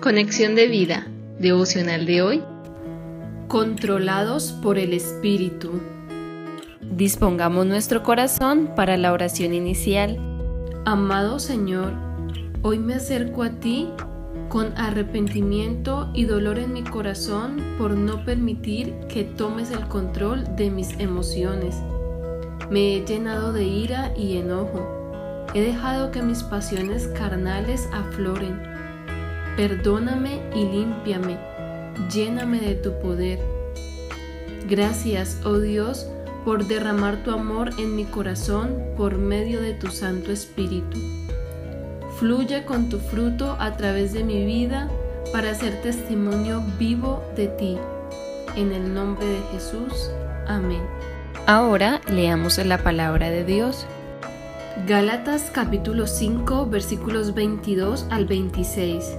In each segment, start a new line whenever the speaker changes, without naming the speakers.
Conexión de vida, devocional de hoy.
Controlados por el Espíritu.
Dispongamos nuestro corazón para la oración inicial.
Amado Señor, hoy me acerco a ti con arrepentimiento y dolor en mi corazón por no permitir que tomes el control de mis emociones. Me he llenado de ira y enojo. He dejado que mis pasiones carnales afloren Perdóname y límpiame, lléname de tu poder. Gracias, oh Dios, por derramar tu amor en mi corazón por medio de tu Santo Espíritu. Fluye con tu fruto a través de mi vida para ser testimonio vivo de ti. En el nombre de Jesús. Amén.
Ahora leamos la palabra de Dios.
Gálatas capítulo 5 versículos 22 al 26.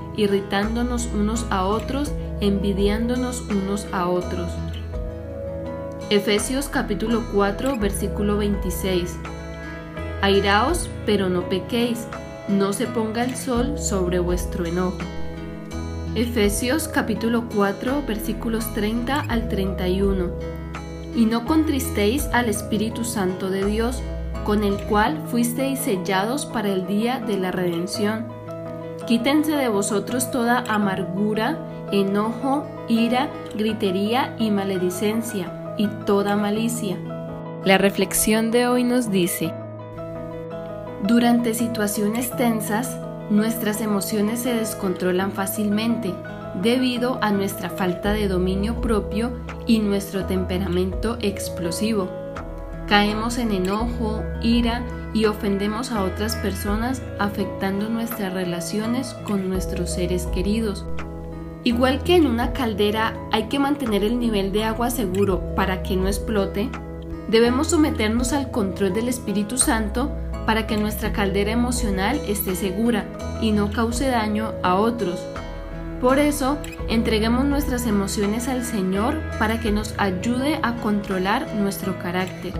irritándonos unos a otros, envidiándonos unos a otros. Efesios capítulo 4 versículo 26. Airaos, pero no pequéis, no se ponga el sol sobre vuestro enojo. Efesios capítulo 4 versículos 30 al 31. Y no contristéis al Espíritu Santo de Dios, con el cual fuisteis sellados para el día de la redención Quítense de vosotros toda amargura, enojo, ira, gritería y maledicencia, y toda malicia.
La reflexión de hoy nos dice,
Durante situaciones tensas, nuestras emociones se descontrolan fácilmente debido a nuestra falta de dominio propio y nuestro temperamento explosivo. Caemos en enojo, ira y ofendemos a otras personas afectando nuestras relaciones con nuestros seres queridos. Igual que en una caldera hay que mantener el nivel de agua seguro para que no explote, debemos someternos al control del Espíritu Santo para que nuestra caldera emocional esté segura y no cause daño a otros. Por eso, entreguemos nuestras emociones al Señor para que nos ayude a controlar nuestro carácter.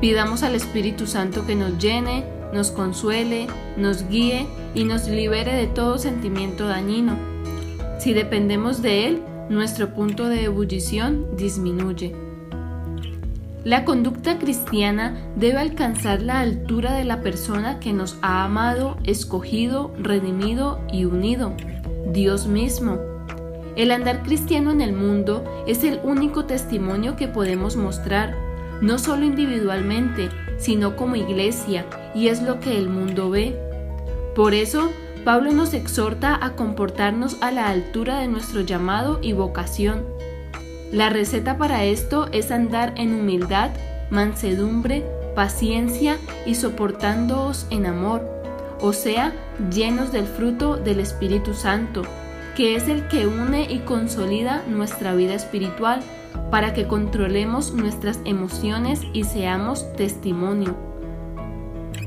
Pidamos al Espíritu Santo que nos llene, nos consuele, nos guíe y nos libere de todo sentimiento dañino. Si dependemos de Él, nuestro punto de ebullición disminuye. La conducta cristiana debe alcanzar la altura de la persona que nos ha amado, escogido, redimido y unido, Dios mismo. El andar cristiano en el mundo es el único testimonio que podemos mostrar no solo individualmente, sino como iglesia, y es lo que el mundo ve. Por eso, Pablo nos exhorta a comportarnos a la altura de nuestro llamado y vocación. La receta para esto es andar en humildad, mansedumbre, paciencia y soportándoos en amor, o sea, llenos del fruto del Espíritu Santo, que es el que une y consolida nuestra vida espiritual para que controlemos nuestras emociones y seamos testimonio.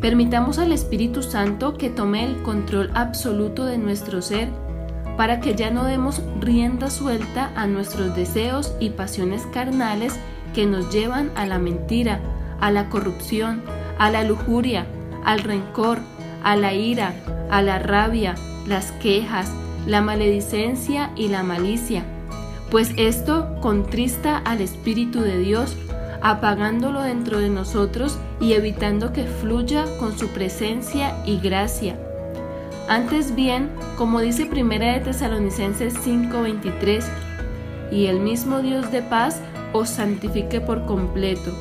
Permitamos al Espíritu Santo que tome el control absoluto de nuestro ser para que ya no demos rienda suelta a nuestros deseos y pasiones carnales que nos llevan a la mentira, a la corrupción, a la lujuria, al rencor, a la ira, a la rabia, las quejas, la maledicencia y la malicia pues esto contrista al Espíritu de Dios, apagándolo dentro de nosotros y evitando que fluya con su presencia y gracia. Antes bien, como dice Primera de Tesalonicenses 5:23, y el mismo Dios de paz os santifique por completo,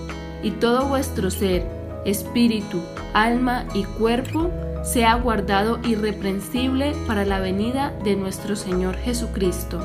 y todo vuestro ser, espíritu, alma y cuerpo sea guardado irreprensible para la venida de nuestro Señor Jesucristo.